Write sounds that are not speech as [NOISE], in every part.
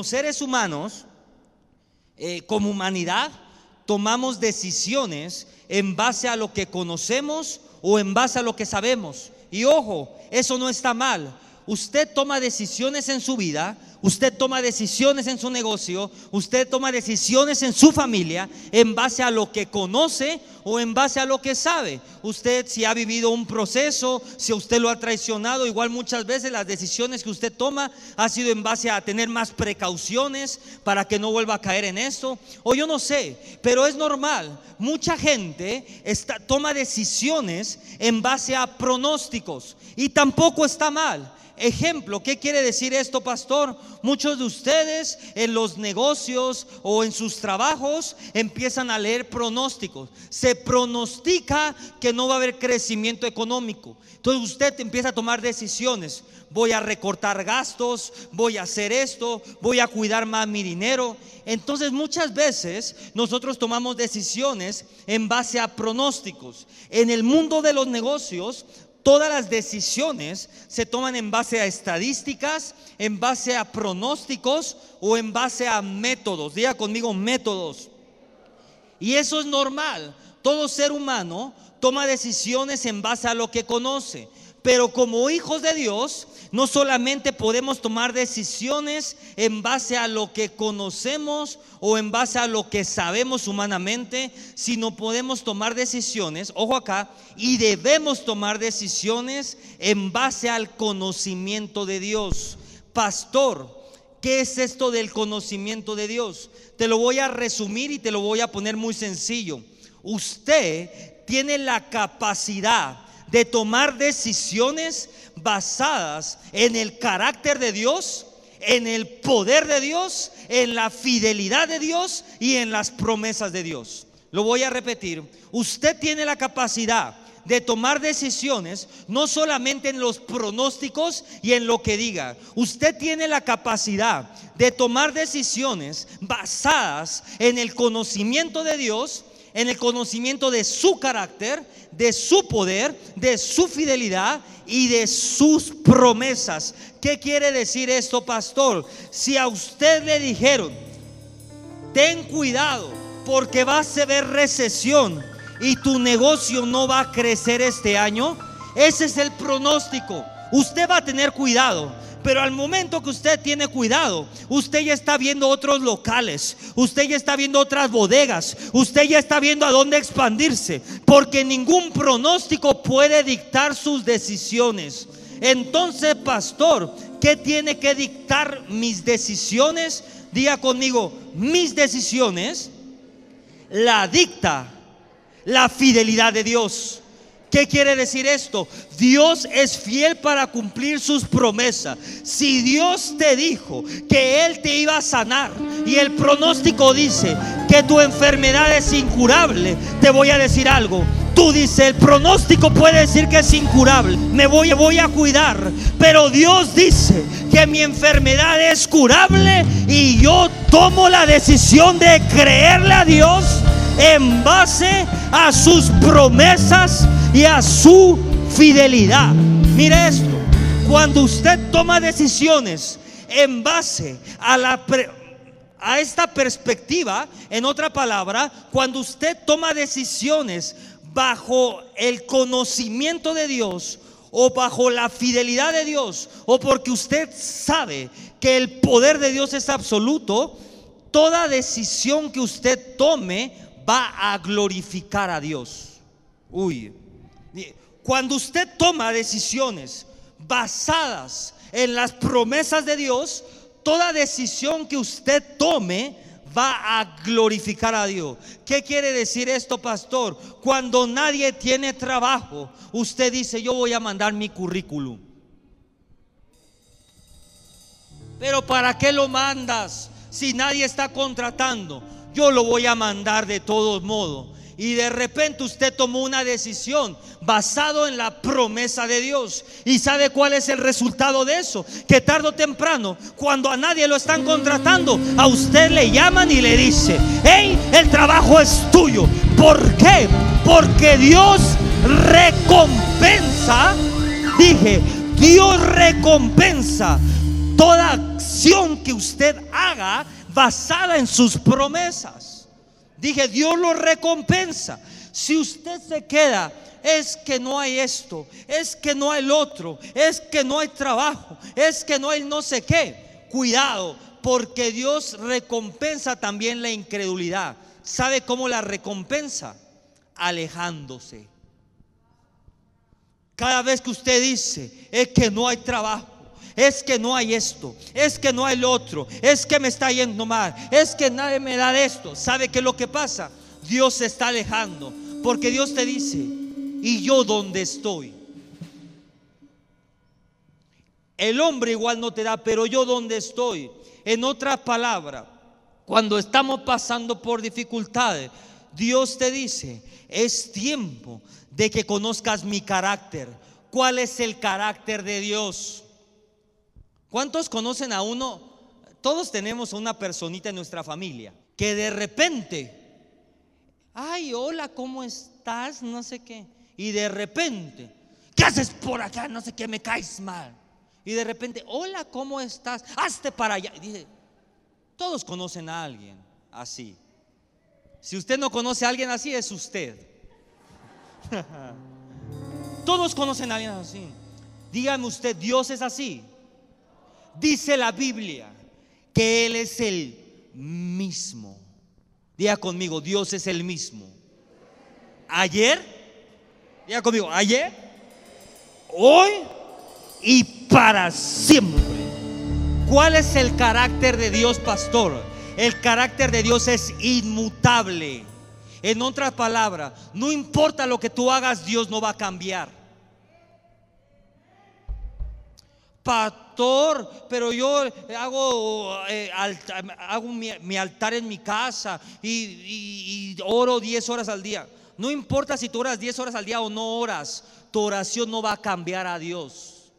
como seres humanos, eh, como humanidad, tomamos decisiones en base a lo que conocemos o en base a lo que sabemos. Y ojo, eso no está mal. Usted toma decisiones en su vida Usted toma decisiones en su negocio, usted toma decisiones en su familia en base a lo que conoce o en base a lo que sabe. Usted si ha vivido un proceso, si usted lo ha traicionado, igual muchas veces las decisiones que usted toma ha sido en base a tener más precauciones para que no vuelva a caer en esto. O yo no sé, pero es normal. Mucha gente está, toma decisiones en base a pronósticos y tampoco está mal. Ejemplo, ¿qué quiere decir esto, pastor? Muchos de ustedes en los negocios o en sus trabajos empiezan a leer pronósticos. Se pronostica que no va a haber crecimiento económico. Entonces usted empieza a tomar decisiones. Voy a recortar gastos, voy a hacer esto, voy a cuidar más mi dinero. Entonces muchas veces nosotros tomamos decisiones en base a pronósticos. En el mundo de los negocios Todas las decisiones se toman en base a estadísticas, en base a pronósticos o en base a métodos. Diga conmigo métodos. Y eso es normal. Todo ser humano toma decisiones en base a lo que conoce. Pero como hijos de Dios, no solamente podemos tomar decisiones en base a lo que conocemos o en base a lo que sabemos humanamente, sino podemos tomar decisiones, ojo acá, y debemos tomar decisiones en base al conocimiento de Dios. Pastor, ¿qué es esto del conocimiento de Dios? Te lo voy a resumir y te lo voy a poner muy sencillo. Usted tiene la capacidad de tomar decisiones basadas en el carácter de Dios, en el poder de Dios, en la fidelidad de Dios y en las promesas de Dios. Lo voy a repetir. Usted tiene la capacidad de tomar decisiones no solamente en los pronósticos y en lo que diga. Usted tiene la capacidad de tomar decisiones basadas en el conocimiento de Dios, en el conocimiento de su carácter, de su poder, de su fidelidad y de sus promesas. ¿Qué quiere decir esto, pastor? Si a usted le dijeron, ten cuidado porque va a haber recesión y tu negocio no va a crecer este año, ese es el pronóstico. Usted va a tener cuidado. Pero al momento que usted tiene cuidado, usted ya está viendo otros locales, usted ya está viendo otras bodegas, usted ya está viendo a dónde expandirse, porque ningún pronóstico puede dictar sus decisiones. Entonces, pastor, ¿qué tiene que dictar mis decisiones? Diga conmigo, mis decisiones la dicta la fidelidad de Dios. ¿Qué quiere decir esto? Dios es fiel para cumplir sus promesas. Si Dios te dijo que Él te iba a sanar y el pronóstico dice que tu enfermedad es incurable, te voy a decir algo. Tú dices, el pronóstico puede decir que es incurable. Me voy, voy a cuidar. Pero Dios dice que mi enfermedad es curable y yo tomo la decisión de creerle a Dios en base a sus promesas y a su fidelidad. Mire esto, cuando usted toma decisiones en base a esta perspectiva, en otra palabra, cuando usted toma decisiones bajo el conocimiento de Dios o bajo la fidelidad de Dios o porque usted sabe que el poder de Dios es absoluto, toda decisión que usted tome va a glorificar a Dios. Uy, cuando usted toma decisiones basadas en las promesas de Dios, toda decisión que usted tome va a glorificar a Dios. ¿Qué quiere decir esto, pastor? Cuando nadie tiene trabajo, usted dice, yo voy a mandar mi currículum. Pero ¿para qué lo mandas si nadie está contratando? Yo lo voy a mandar de todos modos y de repente usted tomó una decisión basado en la promesa de Dios. ¿Y sabe cuál es el resultado de eso? Que tarde o temprano, cuando a nadie lo están contratando, a usted le llaman y le dice, hey, el trabajo es tuyo. ¿Por qué? Porque Dios recompensa, dije, Dios recompensa toda acción que usted haga basada en sus promesas. Dije, Dios lo recompensa. Si usted se queda, es que no hay esto, es que no hay el otro, es que no hay trabajo, es que no hay no sé qué. Cuidado, porque Dios recompensa también la incredulidad. ¿Sabe cómo la recompensa? Alejándose. Cada vez que usted dice, es que no hay trabajo, es que no hay esto, es que no hay lo otro, es que me está yendo mal, es que nadie me da esto. ¿Sabe qué es lo que pasa? Dios se está alejando, porque Dios te dice, ¿y yo dónde estoy? El hombre igual no te da, pero yo dónde estoy. En otras palabras, cuando estamos pasando por dificultades, Dios te dice, es tiempo de que conozcas mi carácter. ¿Cuál es el carácter de Dios? ¿Cuántos conocen a uno? Todos tenemos a una personita en nuestra familia que de repente, ay, hola, ¿cómo estás? No sé qué. Y de repente, ¿qué haces por acá? No sé qué, me caes mal. Y de repente, hola, ¿cómo estás? Hazte para allá. Y dice, todos conocen a alguien así. Si usted no conoce a alguien así, es usted. [LAUGHS] todos conocen a alguien así. Dígame usted, Dios es así. Dice la Biblia que Él es el mismo. Diga conmigo, Dios es el mismo. Ayer, diga conmigo, ayer, hoy y para siempre. ¿Cuál es el carácter de Dios, pastor? El carácter de Dios es inmutable. En otras palabras, no importa lo que tú hagas, Dios no va a cambiar. Pastor, pero yo hago, eh, hago mi, altar en mi casa y, oro 10 horas al día. No importa si tú oras 10 horas al día o no oras, tu oración no va a cambiar a Dios.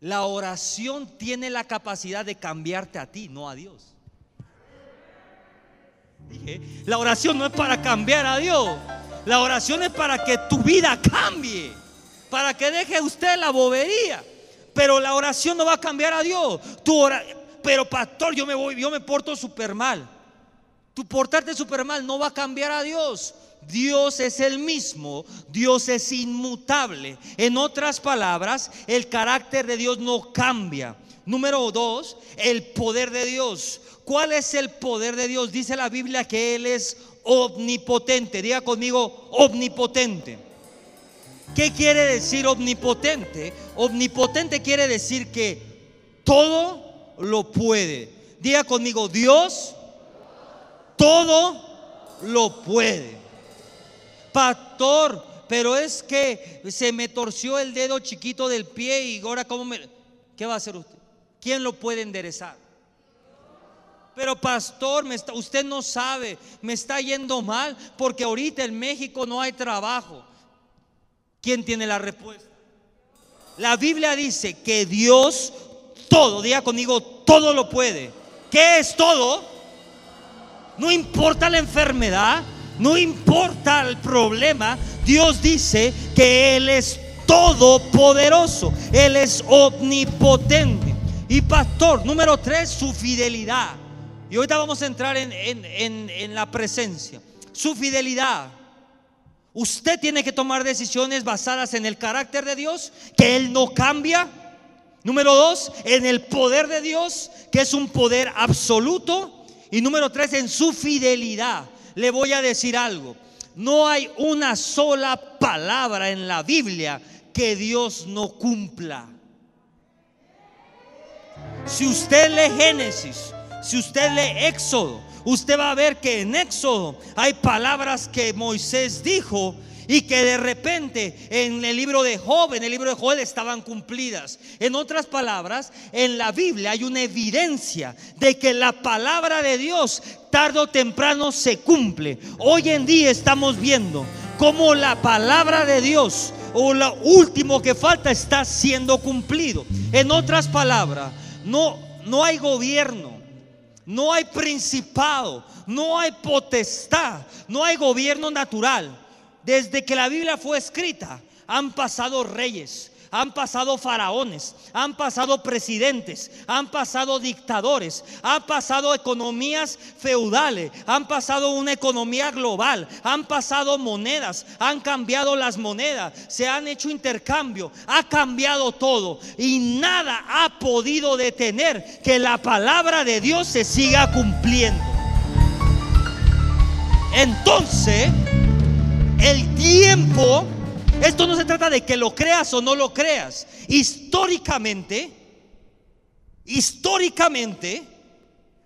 La oración tiene la capacidad de cambiarte a ti, no a Dios. La oración no es para cambiar a Dios. La oración es para que tu vida cambie. Para que deje usted la bobería. Pero la oración no va a cambiar a Dios. Tu pero pastor, yo me voy, yo me porto súper mal. Tu portarte súper mal no va a cambiar a Dios. Dios es el mismo, Dios es inmutable. En otras palabras, el carácter de Dios no cambia. Número dos, el poder de Dios. ¿Cuál es el poder de Dios? Dice la Biblia que Él es omnipotente. Diga conmigo, omnipotente. ¿Qué quiere decir omnipotente? Omnipotente quiere decir que todo lo puede. Diga conmigo, Dios todo lo puede pastor, pero es que se me torció el dedo chiquito del pie y ahora cómo me... ¿Qué va a hacer usted? ¿Quién lo puede enderezar? Pero pastor, usted no sabe, me está yendo mal porque ahorita en México no hay trabajo. ¿Quién tiene la respuesta? La Biblia dice que Dios todo, diga conmigo, todo lo puede. ¿Qué es todo? No importa la enfermedad, no importa el problema, Dios dice que Él es todopoderoso, Él es omnipotente. Y pastor, número tres, su fidelidad. Y ahorita vamos a entrar en, en la presencia. Su fidelidad. Usted tiene que tomar decisiones basadas en el carácter de Dios, que Él no cambia. Número dos, en el poder de Dios, que es un poder absoluto. Y número tres, en su fidelidad le voy a decir algo. No hay una sola palabra en la Biblia que Dios no cumpla. Si usted lee Génesis, si usted lee Éxodo, usted va a ver que en Éxodo hay palabras que Moisés dijo y que de repente en el libro de Job, en el libro de Joel estaban cumplidas. En otras palabras, en la Biblia hay una evidencia de que la palabra de Dios tarde o temprano se cumple. Hoy en día estamos viendo cómo la palabra de Dios o lo último que falta está siendo cumplido. En otras palabras, no, no hay gobierno, no hay principado, no hay potestad, no hay gobierno natural. Desde que la Biblia fue escrita, han pasado reyes, han pasado faraones, han pasado presidentes, han pasado dictadores, han pasado economías feudales, han pasado una economía global, han pasado monedas, han cambiado las monedas, se han hecho intercambio, ha cambiado todo y nada ha podido detener que la palabra de Dios se siga cumpliendo. Entonces, el tiempo, esto no se trata de que lo creas o no lo creas. Históricamente, históricamente,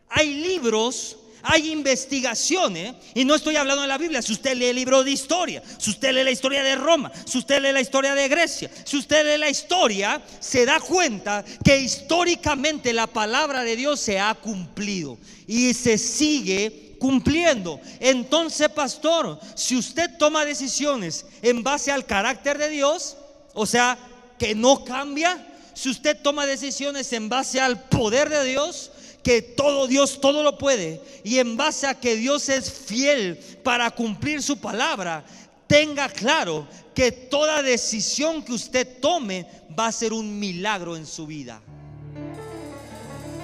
hay libros, hay investigaciones, y no estoy hablando de la Biblia, si usted lee el libro de historia, si usted lee la historia de Roma, si usted lee la historia de Grecia, si usted lee la historia, se da cuenta que históricamente la palabra de Dios se ha cumplido y se sigue cumpliendo. Entonces, pastor, si usted toma decisiones en base al carácter de Dios, o sea, que no cambia, si usted toma decisiones en base al poder de Dios, que todo Dios todo lo puede, y en base a que Dios es fiel para cumplir su palabra, tenga claro que toda decisión que usted tome va a ser un milagro en su vida.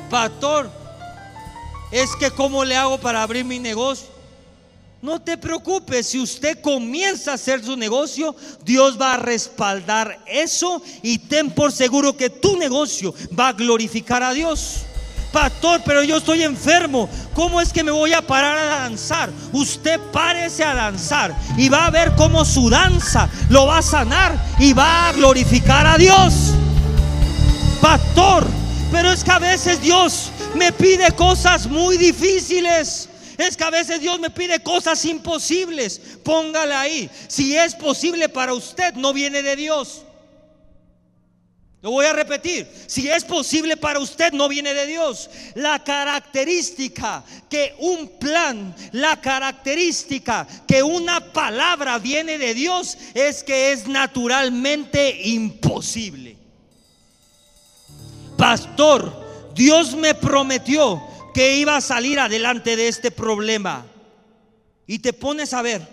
Pastor, es que cómo le hago para abrir mi negocio. No te preocupes, si usted comienza a hacer su negocio, Dios va a respaldar eso y ten por seguro que tu negocio va a glorificar a Dios. Pastor, pero yo estoy enfermo. ¿Cómo es que me voy a parar a danzar? Usted párese a danzar y va a ver cómo su danza lo va a sanar y va a glorificar a Dios. Pastor, pero es que a veces Dios me pide cosas muy difíciles. Es que a veces Dios me pide cosas imposibles. Póngale ahí. Si es posible para usted, no viene de Dios. Lo voy a repetir. Si es posible para usted, no viene de Dios. La característica que un plan, la característica que una palabra viene de Dios es que es naturalmente imposible. Pastor, Dios me prometió que iba a salir adelante de este problema. Y te pones a ver,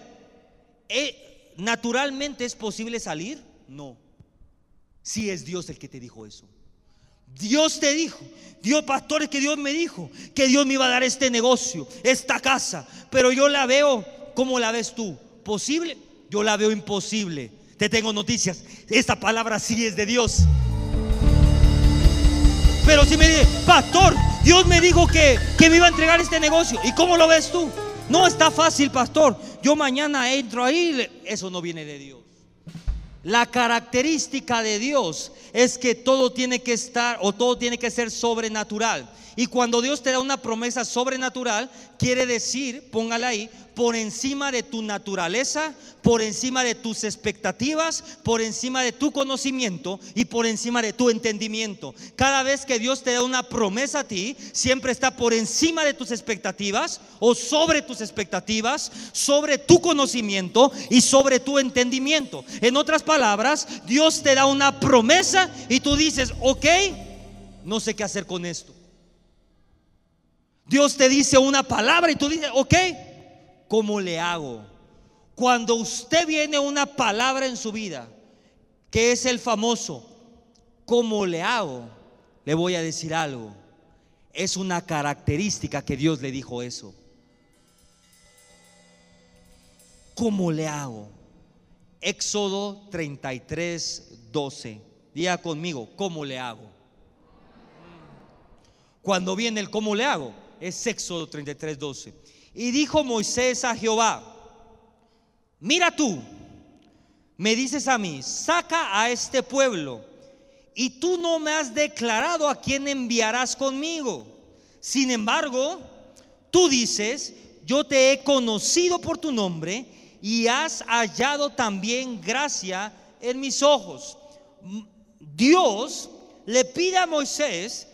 ¿eh, ¿naturalmente es posible salir? No. Si es Dios el que te dijo eso. Dios te dijo, Dios pastores que Dios me dijo que Dios me iba a dar este negocio, esta casa, pero yo la veo como la ves tú. ¿Posible? Yo la veo imposible. Te tengo noticias. Esta palabra sí es de Dios. Pero si me dice, pastor, Dios me dijo que, que me iba a entregar este negocio. ¿Y cómo lo ves tú? No está fácil, pastor. Yo mañana entro ahí. Eso no viene de Dios. La característica de Dios es que todo tiene que estar o todo tiene que ser sobrenatural. Y cuando Dios te da una promesa sobrenatural, quiere decir, póngala ahí, por encima de tu naturaleza, por encima de tus expectativas, por encima de tu conocimiento y por encima de tu entendimiento. Cada vez que Dios te da una promesa a ti, siempre está por encima de tus expectativas o sobre tus expectativas, sobre tu conocimiento y sobre tu entendimiento. En otras palabras, Dios te da una promesa y tú dices, ok, no sé qué hacer con esto. Dios te dice una palabra y tú dices, ok, ¿cómo le hago? Cuando usted viene una palabra en su vida, que es el famoso, ¿cómo le hago? Le voy a decir algo. Es una característica que Dios le dijo eso. ¿Cómo le hago? Éxodo 33, 12. Diga conmigo, ¿cómo le hago? Cuando viene el cómo le hago, es Éxodo 33, 12. Y dijo Moisés a Jehová, mira tú, me dices a mí, saca a este pueblo, y tú no me has declarado a quién enviarás conmigo. Sin embargo, tú dices, yo te he conocido por tu nombre y has hallado también gracia en mis ojos. Dios le pide a Moisés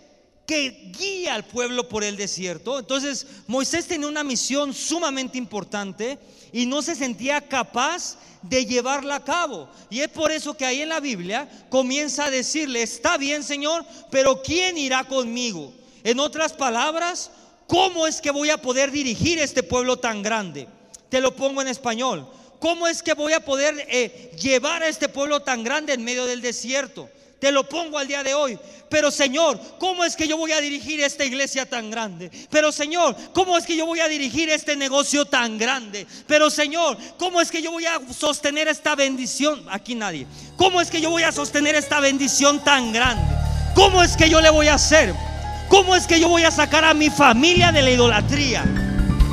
que guía al pueblo por el desierto. Entonces Moisés tenía una misión sumamente importante y no se sentía capaz de llevarla a cabo. Y es por eso que ahí en la Biblia comienza a decirle, está bien Señor, pero ¿quién irá conmigo? En otras palabras, ¿cómo es que voy a poder dirigir este pueblo tan grande? Te lo pongo en español. ¿cómo es que voy a poder eh, llevar a este pueblo tan grande en medio del desierto? Te lo pongo al día de hoy. Pero Señor, ¿cómo es que yo voy a dirigir esta iglesia tan grande? Pero Señor, ¿cómo es que yo voy a dirigir este negocio tan grande? Pero Señor, ¿cómo es que yo voy a sostener esta bendición? Aquí nadie. ¿Cómo es que yo voy a sostener esta bendición tan grande? ¿Cómo es que yo le voy a hacer? ¿Cómo es que yo voy a sacar a mi familia de la idolatría?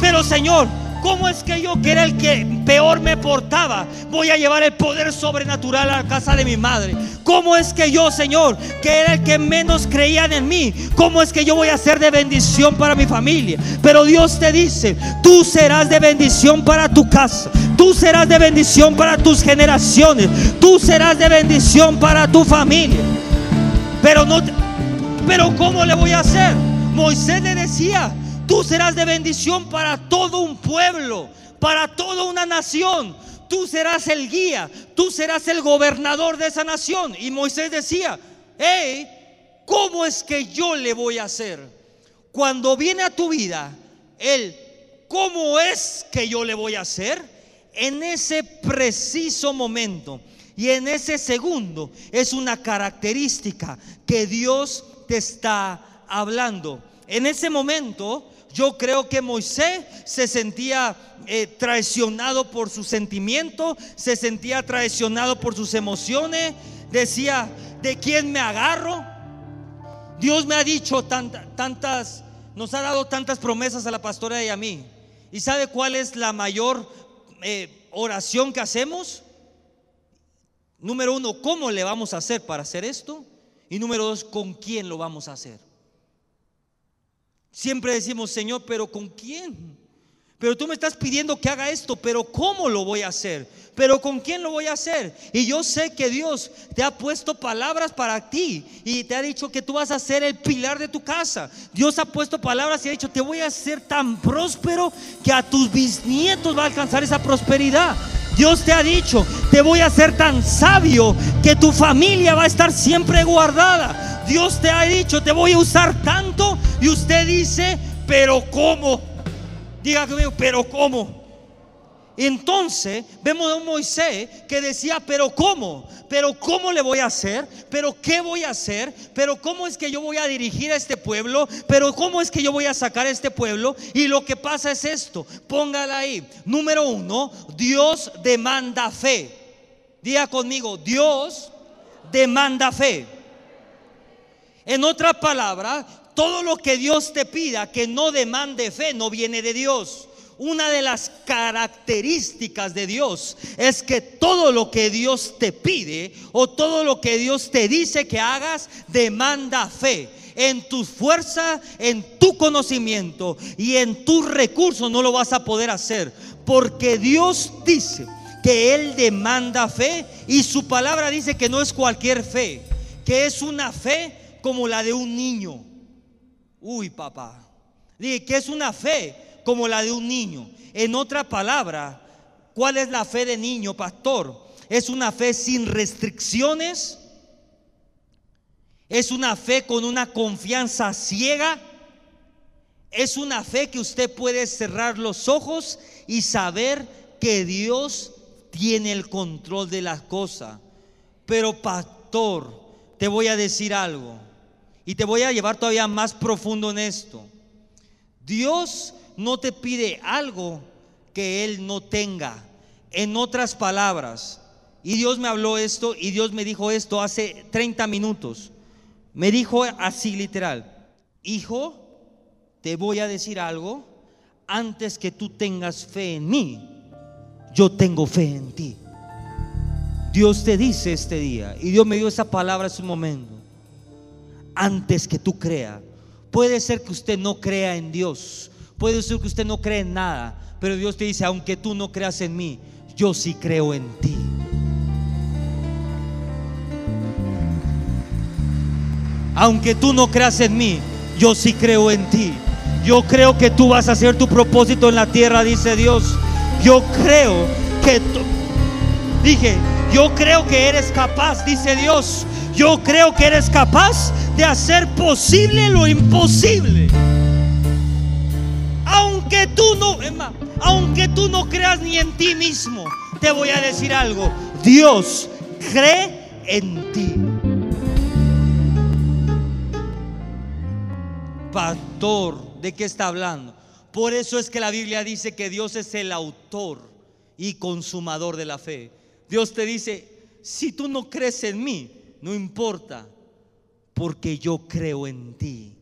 Pero Señor, ¿Cómo es que yo, que era el que peor me portaba, voy a llevar el poder sobrenatural a la casa de mi madre? ¿Cómo es que yo, Señor, que era el que menos creían en mí, cómo es que yo voy a ser de bendición para mi familia? Pero Dios te dice, tú serás de bendición para tu casa, tú serás de bendición para tus generaciones, tú serás de bendición para tu familia. Pero no, pero ¿cómo le voy a hacer? Moisés le decía, Tú serás de bendición para todo un pueblo, para toda una nación. Tú serás el guía, tú serás el gobernador de esa nación. Y Moisés decía, hey, ¿cómo es que yo le voy a hacer? Cuando viene a tu vida, Él, ¿cómo es que yo le voy a hacer? En ese preciso momento y en ese segundo es una característica que Dios te está hablando. En ese momento yo creo que Moisés se sentía eh, traicionado por su sentimiento, se sentía traicionado por sus emociones. Decía, ¿de quién me agarro? Dios me ha dicho tantas, nos ha dado tantas promesas a la pastora y a mí. ¿Y sabe cuál es la mayor eh, oración que hacemos? Número uno, ¿cómo le vamos a hacer para hacer esto? Y número dos, ¿con quién lo vamos a hacer? Siempre decimos, Señor, pero ¿con quién? Pero tú me estás pidiendo que haga esto, pero ¿cómo lo voy a hacer? Pero ¿con quién lo voy a hacer? Y yo sé que Dios te ha puesto palabras para ti y te ha dicho que tú vas a ser el pilar de tu casa. Dios ha puesto palabras y ha dicho, te voy a hacer tan próspero que a tus bisnietos va a alcanzar esa prosperidad. Dios te ha dicho, te voy a hacer tan sabio que tu familia va a estar siempre guardada. Dios te ha dicho, te voy a usar tanto. Y usted dice, pero ¿cómo? Diga conmigo, pero ¿cómo? Entonces vemos a un Moisés que decía, pero ¿cómo? Pero ¿cómo le voy a hacer? Pero ¿qué voy a hacer? Pero ¿cómo es que yo voy a dirigir a este pueblo? Pero ¿cómo es que yo voy a sacar a este pueblo? Y lo que pasa es esto, póngala ahí. Número uno, Dios demanda fe. Diga conmigo, Dios demanda fe. En otra palabra, todo lo que Dios te pida que no demande fe no viene de Dios. Una de las características de Dios es que todo lo que Dios te pide o todo lo que Dios te dice que hagas demanda fe. En tu fuerza, en tu conocimiento y en tus recursos no lo vas a poder hacer. Porque Dios dice que Él demanda fe y su palabra dice que no es cualquier fe, que es una fe como la de un niño. Uy, papá. Dije que es una fe como la de un niño. En otra palabra, ¿cuál es la fe de niño, pastor? Es una fe sin restricciones. Es una fe con una confianza ciega. Es una fe que usted puede cerrar los ojos y saber que Dios tiene el control de las cosas. Pero pastor, te voy a decir algo. Y te voy a llevar todavía más profundo en esto. Dios no te pide algo que Él no tenga. En otras palabras, y Dios me habló esto y Dios me dijo esto hace 30 minutos. Me dijo así literal, hijo, te voy a decir algo, antes que tú tengas fe en mí, yo tengo fe en ti. Dios te dice este día, y Dios me dio esa palabra en su momento antes que tú creas. Puede ser que usted no crea en Dios, puede ser que usted no cree en nada, pero Dios te dice, aunque tú no creas en mí, yo sí creo en ti. Aunque tú no creas en mí, yo sí creo en ti. Yo creo que tú vas a hacer tu propósito en la tierra, dice Dios. Yo creo que tú, dije, yo creo que eres capaz, dice Dios. Yo creo que eres capaz de hacer posible lo imposible. Aunque tú no, aunque tú no creas ni en ti mismo, te voy a decir algo. Dios cree en ti. Pastor, ¿de qué está hablando? Por eso es que la Biblia dice que Dios es el autor y consumador de la fe. Dios te dice, si tú no crees en mí, no importa, porque yo creo en ti.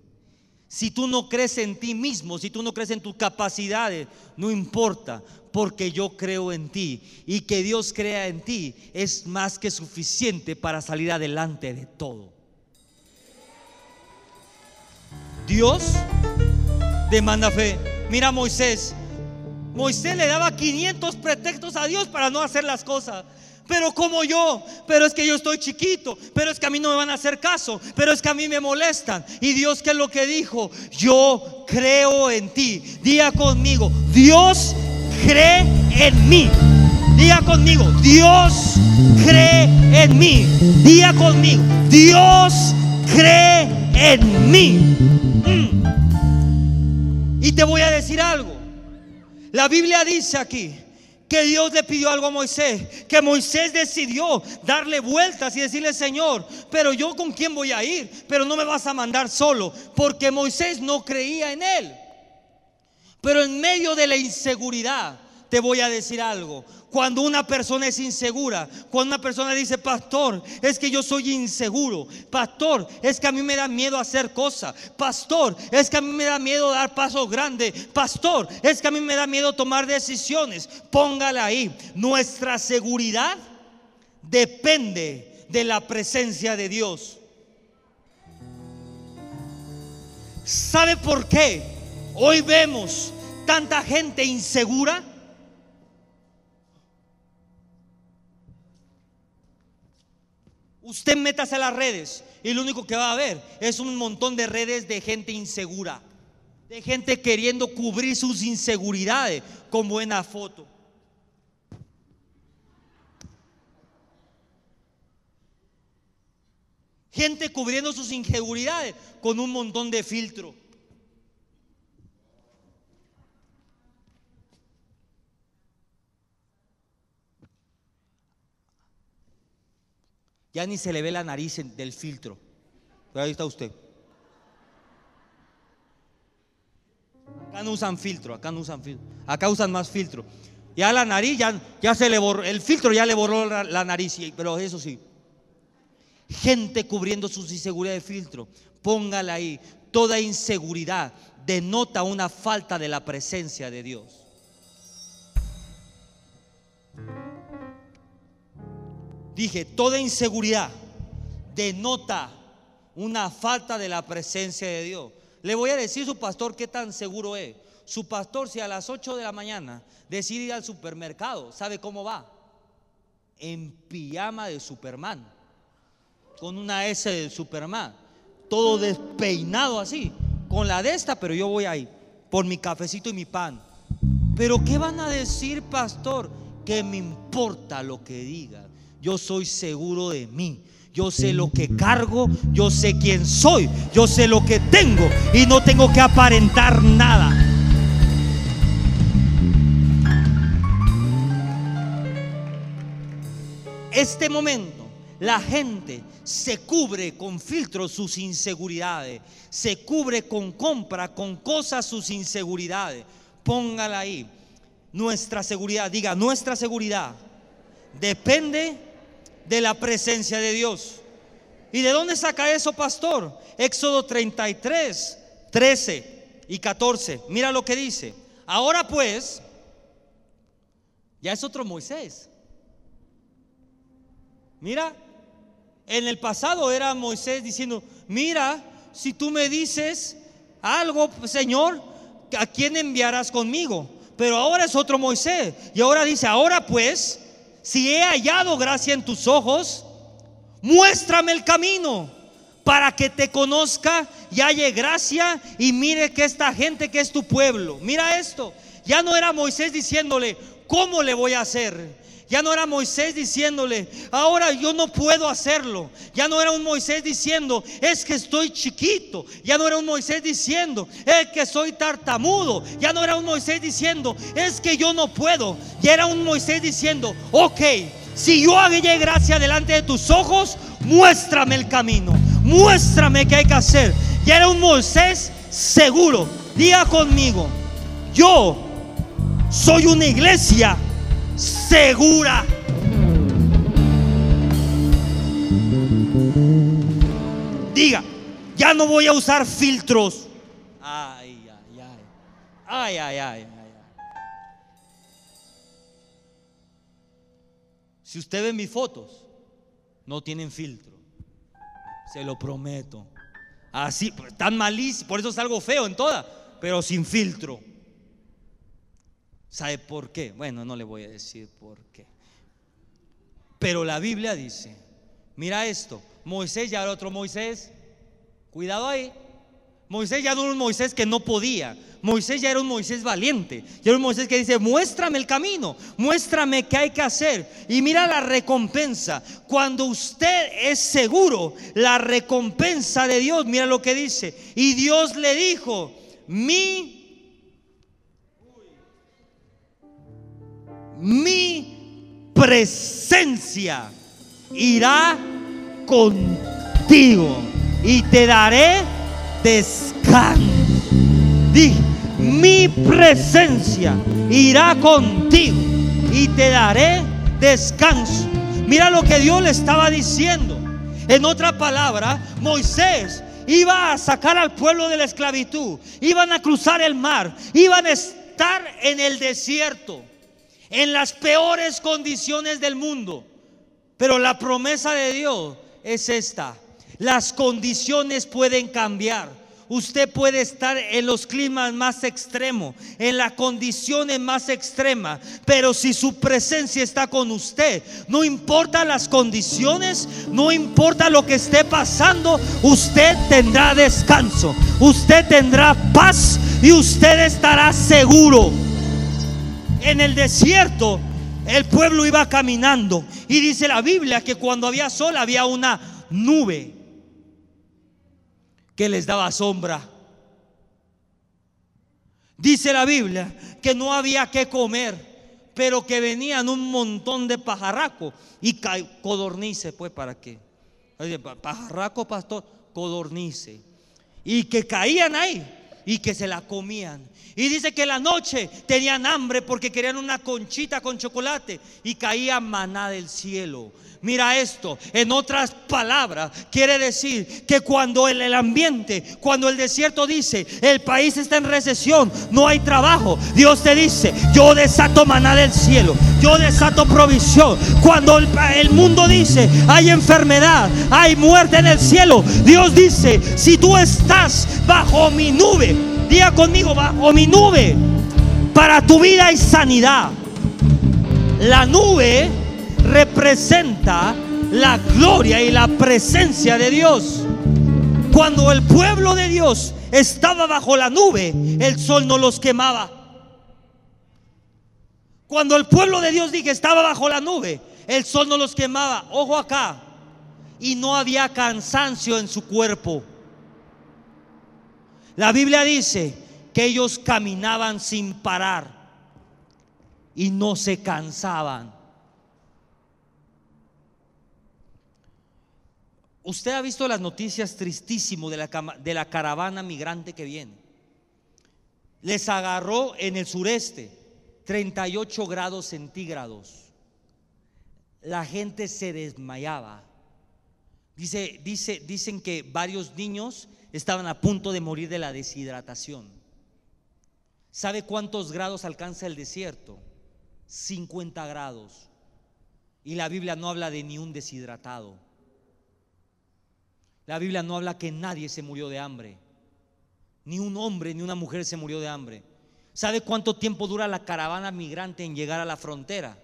Si tú no crees en ti mismo, si tú no crees en tus capacidades, no importa, porque yo creo en ti. Y que Dios crea en ti es más que suficiente para salir adelante de todo. Dios demanda fe. Mira Moisés. Moisés le daba 500 pretextos a Dios para no hacer las cosas. Pero como yo, pero es que yo estoy chiquito, pero es que a mí no me van a hacer caso, pero es que a mí me molestan. Y Dios, ¿qué es lo que dijo? Yo creo en ti. Diga conmigo, Dios cree en mí. Diga conmigo, Dios cree en mí. Diga conmigo, Dios cree en mí. Mm. Y te voy a decir algo. La Biblia dice aquí que Dios le pidió algo a Moisés, que Moisés decidió darle vueltas y decirle, Señor, pero yo con quién voy a ir, pero no me vas a mandar solo, porque Moisés no creía en él. Pero en medio de la inseguridad, te voy a decir algo. Cuando una persona es insegura, cuando una persona dice, pastor, es que yo soy inseguro, pastor, es que a mí me da miedo hacer cosas, pastor, es que a mí me da miedo dar pasos grandes, pastor, es que a mí me da miedo tomar decisiones, póngala ahí. Nuestra seguridad depende de la presencia de Dios. ¿Sabe por qué hoy vemos tanta gente insegura? Usted métase a las redes y lo único que va a ver es un montón de redes de gente insegura, de gente queriendo cubrir sus inseguridades con buena foto. Gente cubriendo sus inseguridades con un montón de filtro. Ya ni se le ve la nariz del filtro. Pero ahí está usted. Acá no usan filtro, acá no usan filtro. Acá usan más filtro. Ya la nariz, ya, se le borró, el filtro ya le borró la, nariz, pero eso sí. Gente cubriendo sus inseguridades de filtro. Póngala ahí. Toda inseguridad denota una falta de la presencia de Dios. Dije, toda inseguridad denota una falta de la presencia de Dios. Le voy a decir a su pastor qué tan seguro es. Su pastor, si a las 8 de la mañana decide ir al supermercado, ¿sabe cómo va? En pijama de Superman, con una S de Superman, todo despeinado así, con la de esta, pero yo voy ahí, por mi cafecito y mi pan. Pero ¿qué van a decir, pastor? Que me importa lo que diga yo soy seguro de mí. Yo sé lo que cargo, yo sé quién soy, yo sé lo que tengo y no tengo que aparentar nada. Este momento la gente se cubre con filtros sus inseguridades, se cubre con compra, con cosas sus inseguridades. Póngala ahí. Nuestra seguridad, diga, nuestra seguridad depende de la presencia de Dios. ¿Y de dónde saca eso, pastor? Éxodo 33, 13 y 14. Mira lo que dice. Ahora pues, ya es otro Moisés. Mira, en el pasado era Moisés diciendo, mira, si tú me dices algo, Señor, ¿a quién enviarás conmigo? Pero ahora es otro Moisés. Y ahora dice, ahora pues, si he hallado gracia en tus ojos, muéstrame el camino para que te conozca y halle gracia y mire que esta gente que es tu pueblo. Mira esto, ya no era Moisés diciéndole, ¿cómo le voy a hacer? Ya no era Moisés diciéndole, ahora yo no puedo hacerlo. Ya no era un Moisés diciendo, es que estoy chiquito. Ya no era un Moisés diciendo, es que soy tartamudo. Ya no era un Moisés diciendo, es que yo no puedo. Ya era un Moisés diciendo, ok, si yo hago gracia delante de tus ojos, muéstrame el camino. Muéstrame qué hay que hacer. Ya era un Moisés seguro. Diga conmigo, yo soy una iglesia segura. Diga, ya no voy a usar filtros. Ay, ay, ay. Ay, ay, ay. Si usted ve mis fotos, no tienen filtro. Se lo prometo. Así, tan malísimo, por eso es algo feo en toda, pero sin filtro. ¿Sabe por qué? Bueno, no le voy a decir por qué. Pero la Biblia dice, mira esto, Moisés ya era otro Moisés. Cuidado ahí. Moisés ya no era un Moisés que no podía. Moisés ya era un Moisés valiente. Ya era un Moisés que dice, muéstrame el camino, muéstrame qué hay que hacer. Y mira la recompensa. Cuando usted es seguro, la recompensa de Dios, mira lo que dice. Y Dios le dijo, mi mi presencia irá contigo y te daré descanso. Dije, mi presencia irá contigo y te daré descanso. Mira lo que Dios le estaba diciendo. En otra palabra, Moisés iba a sacar al pueblo de la esclavitud, iban a cruzar el mar, iban a estar en el desierto en las peores condiciones del mundo. Pero la promesa de Dios es esta. Las condiciones pueden cambiar. Usted puede estar en los climas más extremos, en las condiciones más extremas, pero si su presencia está con usted, no importa las condiciones, no importa lo que esté pasando, usted tendrá descanso, usted tendrá paz y usted estará seguro en el desierto el pueblo iba caminando y dice la Biblia que cuando había sol había una nube que les daba sombra. Dice la Biblia que no había que comer, pero que venían un montón de pajarracos y codornices, pues para qué. Pajarraco, pastor, codornices. Y que caían ahí y que se la comían. Y dice que la noche tenían hambre porque querían una conchita con chocolate y caía maná del cielo. Mira esto, en otras palabras, quiere decir que cuando el, ambiente, cuando el desierto dice, el país está en recesión, no hay trabajo, Dios te dice, yo desato maná del cielo, yo desato provisión. Cuando el mundo dice, hay enfermedad, hay muerte en el cielo, Dios dice, si tú estás bajo mi nube, Diga conmigo, bajo mi nube, para tu vida y sanidad. La nube representa la gloria y la presencia de Dios. Cuando el pueblo de Dios estaba bajo la nube, el sol no los quemaba. Cuando el pueblo de Dios dije estaba bajo la nube, el sol no los quemaba. Ojo acá. Y no había cansancio en su cuerpo. La Biblia dice que ellos caminaban sin parar y no se cansaban. Usted ha visto las noticias tristísimas de la, de la caravana migrante que viene. Les agarró en el sureste 38 grados centígrados. La gente se desmayaba. Dice, dice, dicen que varios niños estaban a punto de morir de la deshidratación. ¿Sabe cuántos grados alcanza el desierto? 50 grados. Y la Biblia no habla de ni un deshidratado. La Biblia no habla que nadie se murió de hambre. Ni un hombre ni una mujer se murió de hambre. ¿Sabe cuánto tiempo dura la caravana migrante en llegar a la frontera?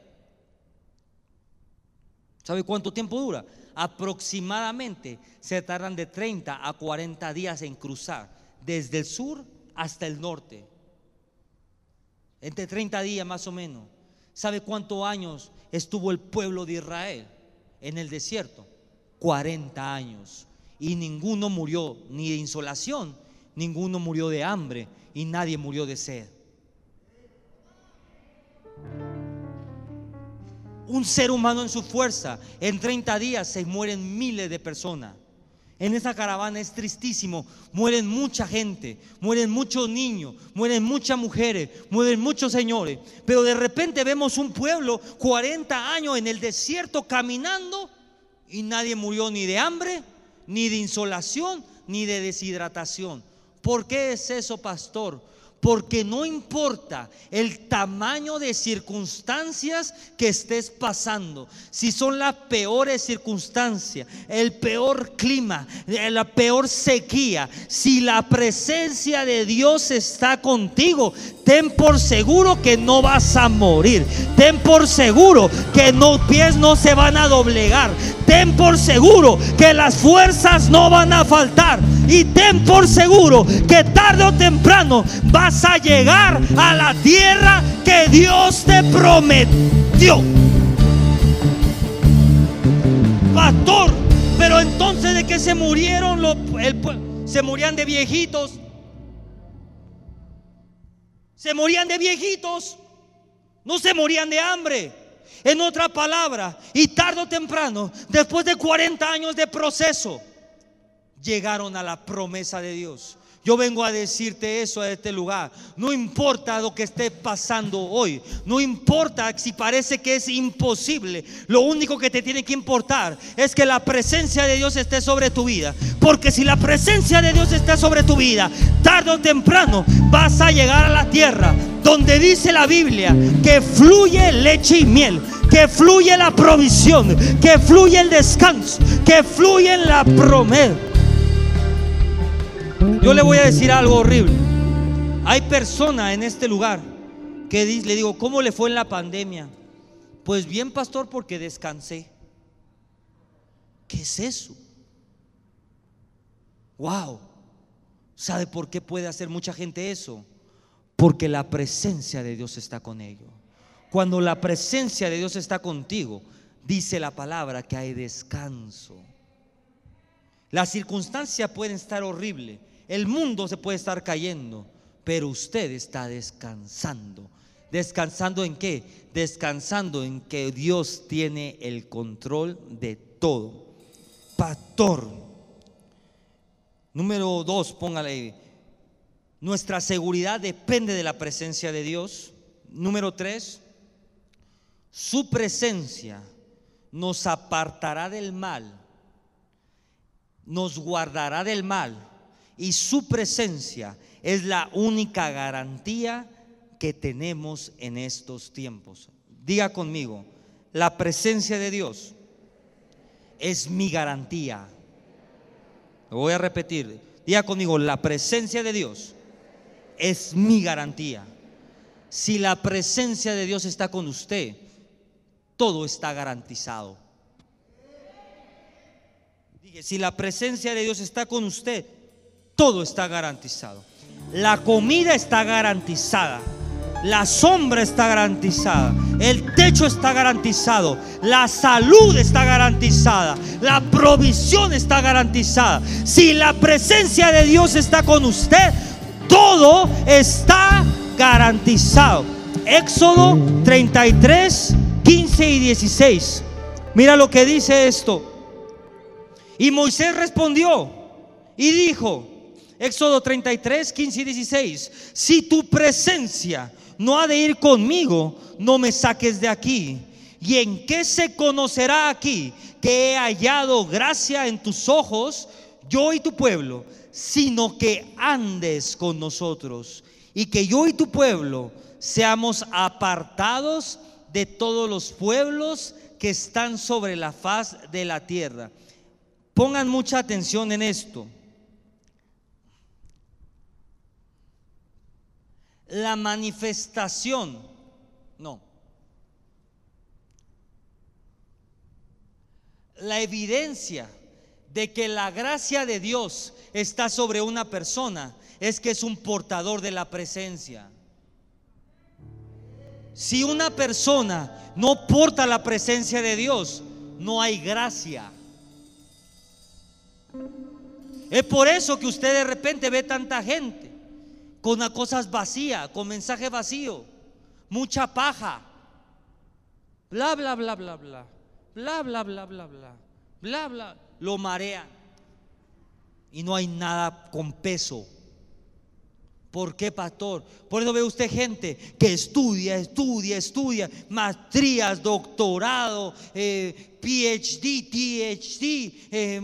¿Sabe cuánto tiempo dura? Aproximadamente se tardan de 30 a 40 días en cruzar desde el sur hasta el norte. Entre 30 días más o menos. ¿Sabe cuántos años estuvo el pueblo de Israel en el desierto? 40 años. Y ninguno murió ni de insolación, ninguno murió de hambre y nadie murió de sed. Un ser humano en su fuerza, en 30 días se mueren miles de personas. En esa caravana es tristísimo. Mueren mucha gente, mueren muchos niños, mueren muchas mujeres, mueren muchos señores. Pero de repente vemos un pueblo 40 años en el desierto caminando y nadie murió ni de hambre, ni de insolación, ni de deshidratación. ¿Por qué es eso, pastor? Porque no importa el tamaño de circunstancias que estés pasando, si son las peores circunstancias, el peor clima, la peor sequía, si la presencia de Dios está contigo, ten por seguro que no vas a morir. Ten por seguro que los pies no se van a doblegar. Ten por seguro que las fuerzas no van a faltar. Y ten por seguro que tarde o temprano vas a llegar a la tierra que Dios te prometió. Pastor, pero entonces de que se murieron los, se morían de viejitos. Se morían de viejitos. No se morían de hambre. En otra palabra, y tarde o temprano, después de 40 años de proceso, llegaron a la promesa de Dios. Yo vengo a decirte eso a este lugar. No importa lo que esté pasando hoy. No importa si parece que es imposible. Lo único que te tiene que importar es que la presencia de Dios esté sobre tu vida. Porque si la presencia de Dios está sobre tu vida, tarde o temprano vas a llegar a la tierra donde dice la Biblia que fluye leche y miel que fluye la provisión, que fluye el descanso, que fluye la promesa. Yo le voy a decir algo horrible. Hay personas en este lugar que le digo, ¿cómo le fue en la pandemia? Pues bien, pastor, porque descansé. ¿Qué es eso? Wow. ¿Sabe por qué puede hacer mucha gente eso? Porque la presencia de Dios está con ellos. Cuando la presencia de Dios está contigo, dice la palabra que hay descanso. Las circunstancias pueden estar horribles, el mundo se puede estar cayendo, pero usted está descansando. ¿Descansando en qué? Descansando en que Dios tiene el control de todo. Pastor. Número dos, póngale. Nuestra seguridad depende de la presencia de Dios. Número tres, su presencia nos apartará del mal, nos guardará del mal y su presencia es la única garantía que tenemos en estos tiempos. Diga conmigo, la presencia de Dios es mi garantía. Lo voy a repetir. Diga conmigo, la presencia de Dios es mi garantía. Si la presencia de Dios está con usted, todo está garantizado. Si la presencia de Dios está con usted, todo está garantizado. La comida está garantizada. La sombra está garantizada. El techo está garantizado. La salud está garantizada. La provisión está garantizada. Si la presencia de Dios está con usted, todo está garantizado. Éxodo 33, 15 y 16. Mira lo que dice esto. Y Moisés respondió y dijo, Éxodo 33, 15 y 16. Si tu presencia no ha de ir conmigo, no me saques de aquí. ¿Y en qué se conocerá aquí que he hallado gracia en tus ojos, yo y tu pueblo, sino que andes con nosotros y que yo y tu pueblo seamos apartados de todos los pueblos que están sobre la faz de la tierra? Pongan mucha atención en esto. La manifestación, no. La evidencia de que la gracia de Dios está sobre una persona es que es un portador de la presencia. si una persona no porta la presencia de Dios, no hay gracia. Es por eso que usted de repente ve tanta gente con cosas vacías, con mensaje vacío, mucha paja. Bla, bla, bla, bla, bla. Bla, bla, bla, bla, bla. Bla, bla. Lo marean. Y no hay nada con peso. ¿Por qué, pastor? Por eso ve usted gente que estudia, estudia, estudia, maestrías, doctorado, eh, PhD, THD, eh,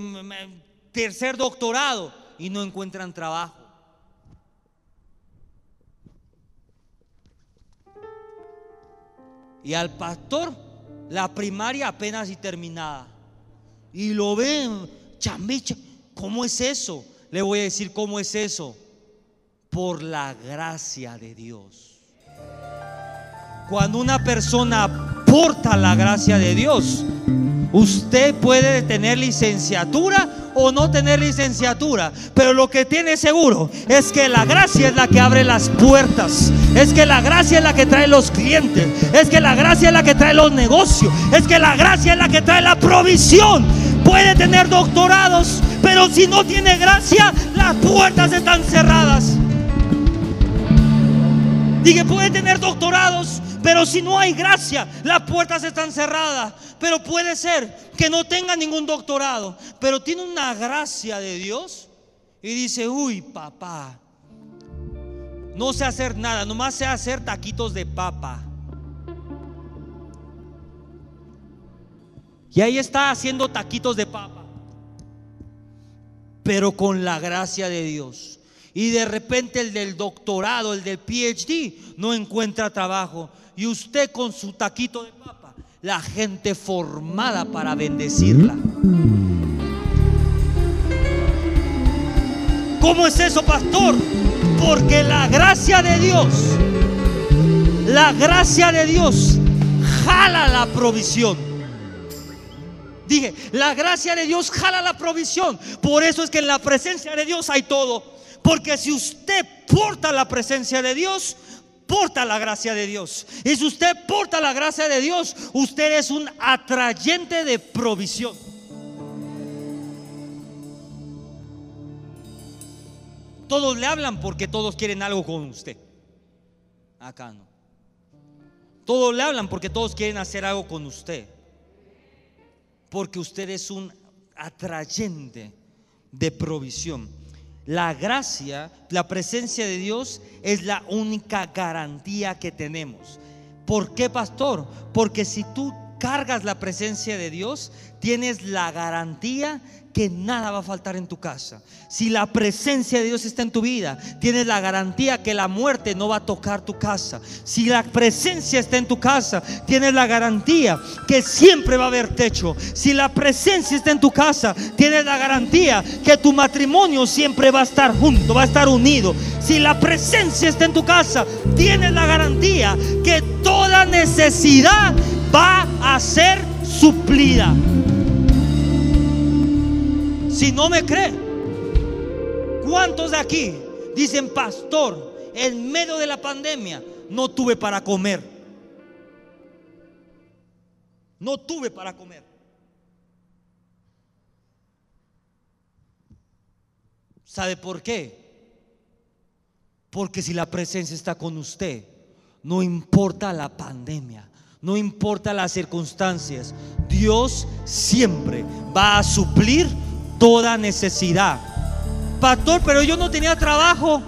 tercer doctorado y no encuentran trabajo. Y al pastor, la primaria apenas y terminada. Y lo ven, chambicha, ¿cómo es eso? Le voy a decir cómo es eso. Por la gracia de Dios. Cuando una persona porta la gracia de Dios, usted puede tener licenciatura o no tener licenciatura, pero lo que tiene seguro es que la gracia es la que abre las puertas, es que la gracia es la que trae los clientes, es que la gracia es la que trae los negocios, es que la gracia es la que trae la provisión. Puede tener doctorados, pero si no tiene gracia, las puertas están cerradas. Dije, puede tener doctorados, pero si no hay gracia, las puertas están cerradas. Pero puede ser que no tenga ningún doctorado, pero tiene una gracia de Dios. Y dice, uy, papá, no sé hacer nada, nomás sé hacer taquitos de papa. Y ahí está haciendo taquitos de papa. Pero con la gracia de Dios. Y de repente el del doctorado, el del PhD, no encuentra trabajo y usted con su taquito de papa, la gente formada para bendecirla. ¿Cómo es eso, pastor? Porque la gracia de Dios, la gracia de Dios jala la provisión. Dije, la gracia de Dios jala la provisión. Por eso es que en la presencia de Dios hay todo. Porque si usted porta la presencia de Dios, porta la gracia de Dios. Y si usted porta la gracia de Dios, usted es un atrayente de provisión. Todos le hablan porque todos quieren algo con usted. Acá no. Todos le hablan porque todos quieren hacer algo con usted. Porque usted es un atrayente de provisión. La gracia, la presencia de Dios es la única garantía que tenemos. ¿Por qué, pastor? Porque si tú cargas la presencia de Dios, tienes la garantía que nada va a faltar en tu casa. Si la presencia de Dios está en tu vida, tienes la garantía que la muerte no va a tocar tu casa. Si la presencia está en tu casa, tienes la garantía que siempre va a haber techo. Si la presencia está en tu casa, tienes la garantía que tu matrimonio siempre va a estar junto, va a estar unido. Si la presencia está en tu casa, tienes la garantía que toda necesidad va a ser suplida. Si no me cree, ¿cuántos de aquí dicen, pastor, en medio de la pandemia no tuve para comer? No tuve para comer. ¿Sabe por qué? Porque si la presencia está con usted, no importa la pandemia, no importa las circunstancias, Dios siempre va a suplir toda necesidad. Pastor, pero yo no tenía trabajo,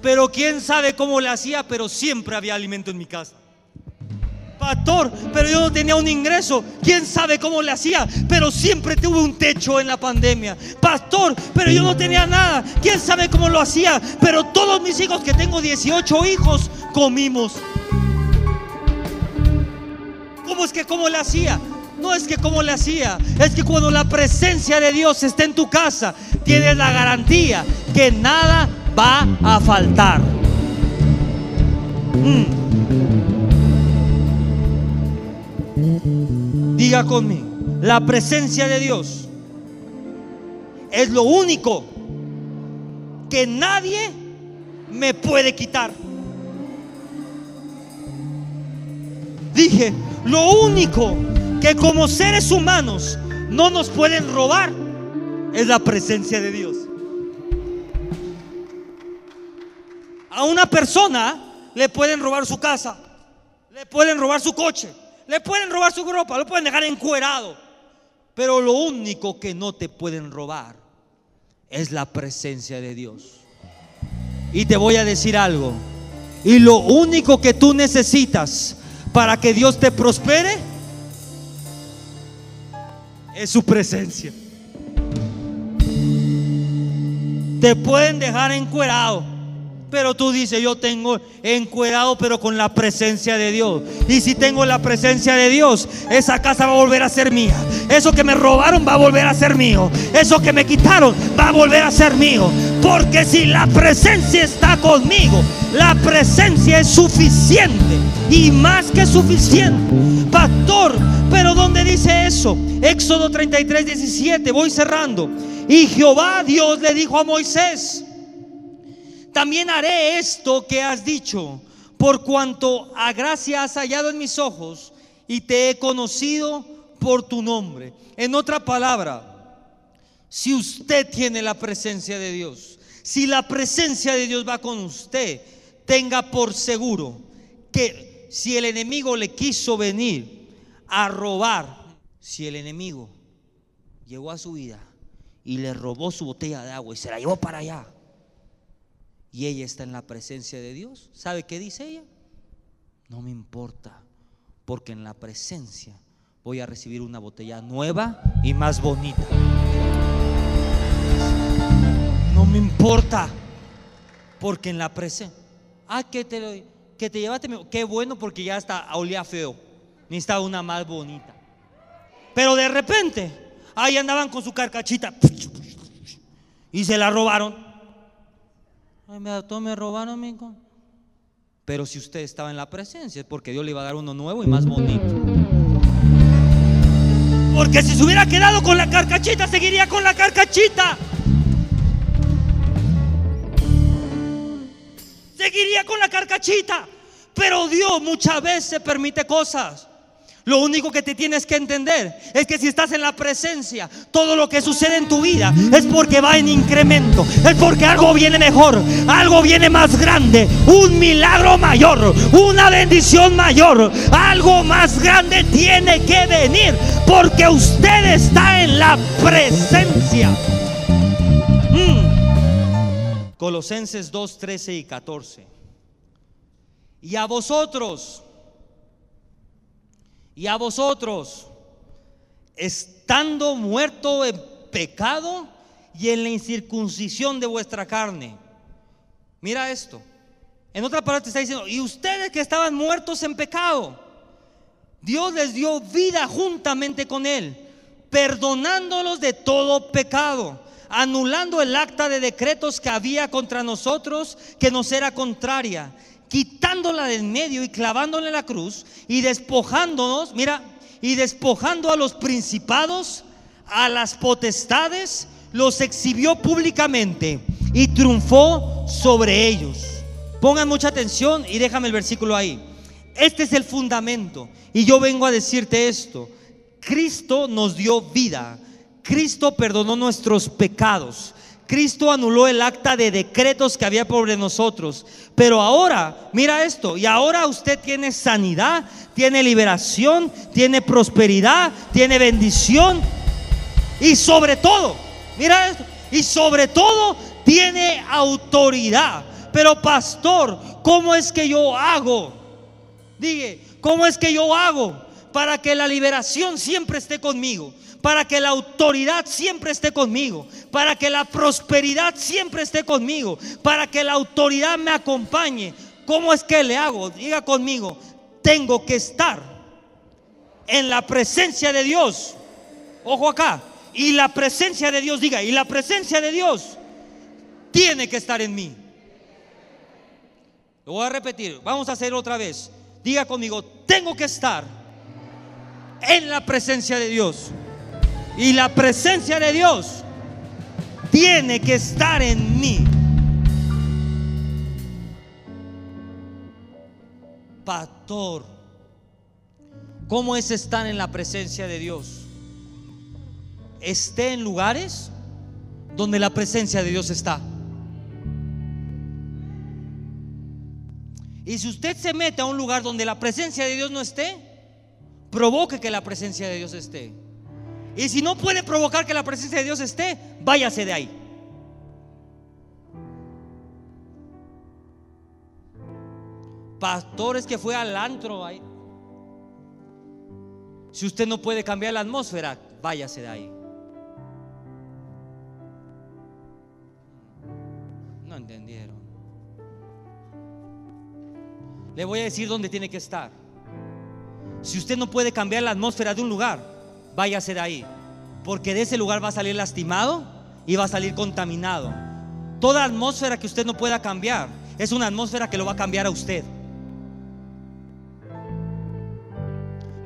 pero quién sabe cómo le hacía, pero siempre había alimento en mi casa. Pastor, pero yo no tenía un ingreso. ¿Quién sabe cómo le hacía? Pero siempre tuve un techo en la pandemia. Pastor, pero yo no tenía nada. ¿Quién sabe cómo lo hacía? Pero todos mis hijos, que tengo 18 hijos, comimos. ¿Cómo es que cómo le hacía? No es que como le hacía, es que cuando la presencia de Dios está en tu casa, tienes la garantía que nada va a faltar. Mm. Diga conmigo, la presencia de Dios es lo único que nadie me puede quitar. Dije, lo único que como seres humanos no nos pueden robar es la presencia de Dios. A una persona le pueden robar su casa, le pueden robar su coche, le pueden robar su ropa, lo pueden dejar encuerado. Pero lo único que no te pueden robar es la presencia de Dios. Y te voy a decir algo. Y lo único que tú necesitas para que Dios te prospere es su presencia. Te pueden dejar encuerado. Pero tú dices, yo tengo encuerado, pero con la presencia de Dios. Y si tengo la presencia de Dios, esa casa va a volver a ser mía. Eso que me robaron va a volver a ser mío. Eso que me quitaron va a volver a ser mío. Porque si la presencia está conmigo, la presencia es suficiente. Y más que suficiente. Pastor, pero ¿dónde dice eso? Éxodo 33, 17. Voy cerrando. Y Jehová Dios le dijo a Moisés también haré esto que has dicho, por cuanto a gracia has hallado en mis ojos y te he conocido por tu nombre. En otra palabra, si usted tiene la presencia de Dios, si la presencia de Dios va con usted, tenga por seguro que si el enemigo le quiso venir a robar, si el enemigo llegó a su vida y le robó su botella de agua y se la llevó para allá, y ella está en la presencia de Dios, ¿sabe qué dice ella? No me importa, porque en la presencia voy a recibir una botella nueva y más bonita. No me importa, porque en la presencia. Ah, que te, que te llevaste, qué bueno, porque ya está, olía feo. Necesitaba una más bonita. Pero de repente, ahí andaban con su carcachita y se la robaron. Ay, me, todo me robaron, amigo. Pero si usted estaba en la presencia, es porque Dios le iba a dar uno nuevo y más bonito. Porque si se hubiera quedado con la carcachita, seguiría con la carcachita. Seguiría con la carcachita. Pero Dios muchas veces permite cosas lo único que te tienes que entender es que si estás en la presencia, todo lo que sucede en tu vida es porque va en incremento, es porque algo viene mejor, algo viene más grande, un milagro mayor, una bendición mayor, algo más grande tiene que venir porque usted está en la presencia. Mm. Colosenses 2, 13 y 14. Y a vosotros, y a vosotros, estando muerto en pecado y en la incircuncisión de vuestra carne. Mira esto. En otra parte está diciendo, y ustedes que estaban muertos en pecado, Dios les dio vida juntamente con Él, perdonándolos de todo pecado, anulando el acta de decretos que había contra nosotros, que nos era contraria quitándola del medio y clavándola en la cruz y despojándonos, mira, y despojando a los principados, a las potestades, los exhibió públicamente y triunfó sobre ellos. Pongan mucha atención y déjame el versículo ahí. Este es el fundamento. Y yo vengo a decirte esto. Cristo nos dio vida. Cristo perdonó nuestros pecados. Cristo anuló el acta de decretos que había sobre nosotros. Pero ahora, mira esto, y ahora usted tiene sanidad, tiene liberación, tiene prosperidad, tiene bendición. Y sobre todo, mira esto, y sobre todo tiene autoridad. Pero pastor, ¿cómo es que yo hago? Dije, ¿cómo es que yo hago para que la liberación siempre esté conmigo? para que la autoridad siempre esté conmigo, para que la prosperidad siempre esté conmigo, para que la autoridad me acompañe. ¿Cómo es que le hago? Diga conmigo, tengo que estar en la presencia de Dios. Ojo acá. Y la presencia de Dios, diga, y la presencia de Dios tiene que estar en mí. Lo voy a repetir, vamos a hacer otra vez. Diga conmigo, tengo que estar en la presencia de Dios. Y la presencia de Dios tiene que estar en mí. Pastor, ¿Cómo es estar en la presencia de Dios? Esté en lugares donde la presencia de Dios está. Y si usted se mete a un lugar donde la presencia de Dios no esté, provoque que la presencia de Dios esté. Y si no puede provocar que la presencia de Dios esté, váyase de ahí. Pastores que fue al antro ahí. Si usted no puede cambiar la atmósfera, váyase de ahí. No entendieron. Le voy a decir dónde tiene que estar. Si usted no puede cambiar la atmósfera de un lugar, váyase de ahí. Porque de ese lugar va a salir lastimado y va a salir contaminado. Toda atmósfera que usted no pueda cambiar es una atmósfera que lo va a cambiar a usted.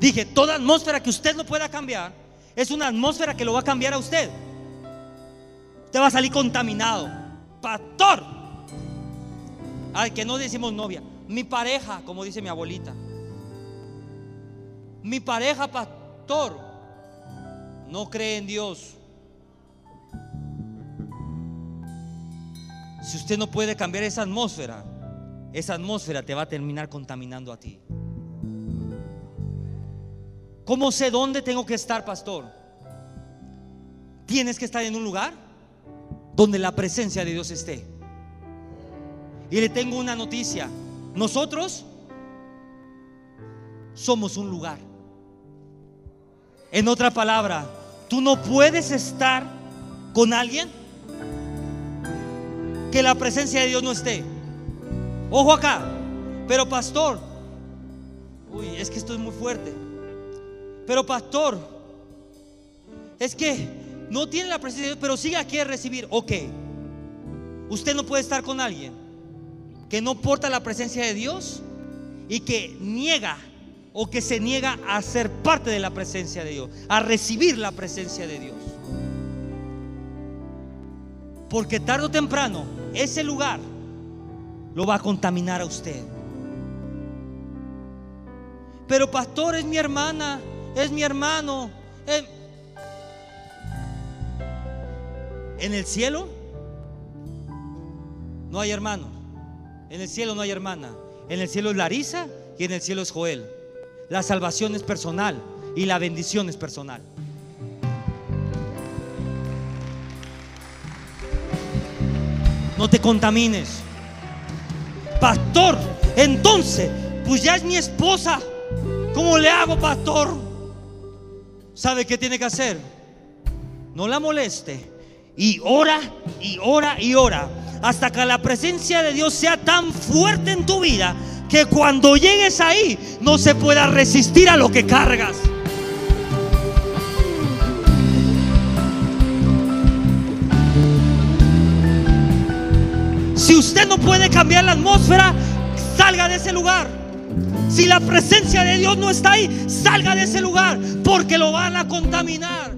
Dije, toda atmósfera que usted no pueda cambiar es una atmósfera que lo va a cambiar a usted. Usted va a salir contaminado. Pastor. Ay, que no decimos novia. Mi pareja, como dice mi abuelita. Mi pareja, pastor, no cree en Dios. Si usted no puede cambiar esa atmósfera, esa atmósfera te va a terminar contaminando a ti. ¿Cómo sé dónde tengo que estar, pastor? Tienes que estar en un lugar donde la presencia de Dios esté. Y le tengo una noticia. Nosotros somos un lugar. En otra palabra, tú no puedes estar con alguien que la presencia de Dios no esté. Ojo acá. Pero pastor, uy, es que esto es muy fuerte. Pero pastor, es que no tiene la presencia de Dios, pero sigue aquí a recibir. Ok, usted no puede estar con alguien que no porta la presencia de Dios y que niega o que se niega a ser parte de la presencia de Dios, a recibir la presencia de Dios. Porque tarde o temprano ese lugar lo va a contaminar a usted. Pero pastor es mi hermana, es mi hermano. En el cielo no hay hermano. En el cielo no hay hermana. En el cielo es Larisa y en el cielo es Joel. La salvación es personal y la bendición es personal. No te contamines. Pastor, entonces, pues ya es mi esposa. ¿Cómo le hago, pastor? ¿Sabe qué tiene que hacer? No la moleste. Y ora, y ora, y ora. Hasta que la presencia de Dios sea tan fuerte en tu vida que cuando llegues ahí no se pueda resistir a lo que cargas. Si usted no puede cambiar la atmósfera, salga de ese lugar. Si la presencia de Dios no está ahí, salga de ese lugar porque lo van a contaminar.